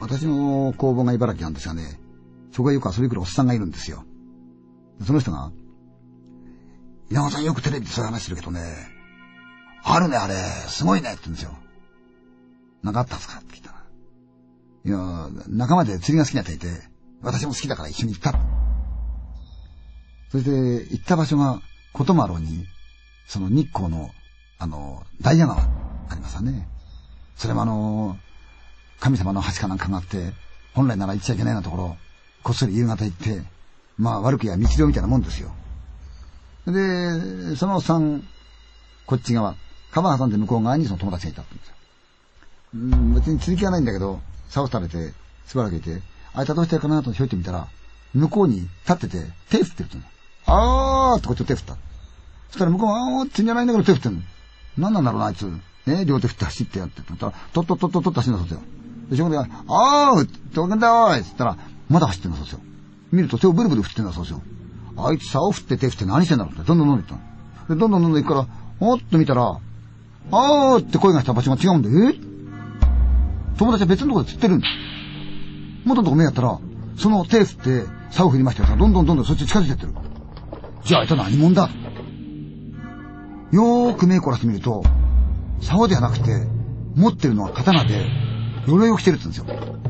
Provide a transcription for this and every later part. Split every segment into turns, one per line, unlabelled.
私の工房が茨城なんですがね、そこへよく遊び来るおっさんがいるんですよ。その人が、稲川さんよくテレビでそういう話してるけどね、あるねあれ、すごいねって言うんですよ。なかったんですか？って聞いたら。いや、仲間で釣りが好きなやつがいて、私も好きだから一緒に行った。そして行った場所が、ことまろうに、その日光の、あの、ダイヤ川ありますよね。それもあの、神様の橋かなんかがあって、本来なら行っちゃいけないようなところ、こっそり夕方行って、まあ悪くや道量みたいなもんですよ。で、その3、こっち側、川挟んで向こう側にその友達がいたって言うんですよ。うん、別に続きはないんだけど、竿食べて、しばらくいて、あいつはどうしてるかなとひょいってみたら、向こうに立ってて、手振ってるってあーってこっちを手振った。そしたら向こうが、あーってんじゃないんだけど手振ってんの。何なんだろうな、あいつ。ね、両手振って走ってやってって言ったら、とっとっとっとっと走るんだそうですよ。で、そこで、あーどけんだよーいって言ったら、まだ走ってんだそうですよ。見ると手をブルブル振ってんだそうですよ。あいつ竿振って手振って何してんだろうって、どんどんどんどん行ったの。で、どんどんどんどん行くから、おっと見たら、あーって声がした場所が違うんで、え友達は別のとこで釣ってるんだ。元のとこ目やったら、その手振って竿振りましたよ。どんどんどんどんそっち近づいてってる。じゃああいつは何者だ？よーく目凝らしてみると、竿ではなくて、持ってるのは刀で、鎧を着てるって言うんですよ。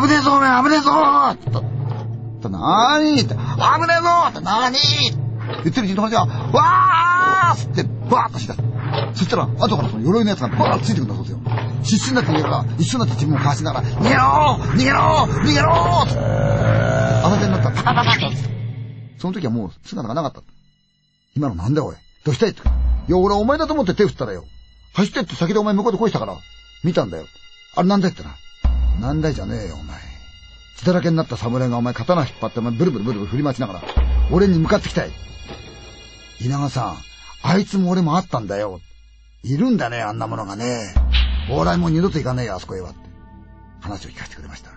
危ねえぞお前危ねえぞーって言った。なーにって、危ねえぞーってなーに言ってるうちに友達が、わーってバーッとしだす。そしたら、後からその鎧のやつがバーッとついてくるんだそうですよ。必死になって逃げるから、一緒になって自分をかわしながら、逃げろー逃げろー逃げろーって。あの手になったら、パパパパッと。その時はもう姿がなかった。今のなんだよおい。どうしたいって。いや、俺はお前だと思って手振ったらよ。走ってって先でお前向こうで恋したから、見たんだよ。あれなんだってな。なんだいじゃねえよ、お前。血だらけになった侍がお前刀引っ張ってお前ブルブルブルブル振り回しながら、俺に向かってきたい。稲川さん、あいつも俺もあったんだよ。いるんだね、あんなものがね。往来も二度と行かねえよ、あそこへはって。話を聞かせてくれました。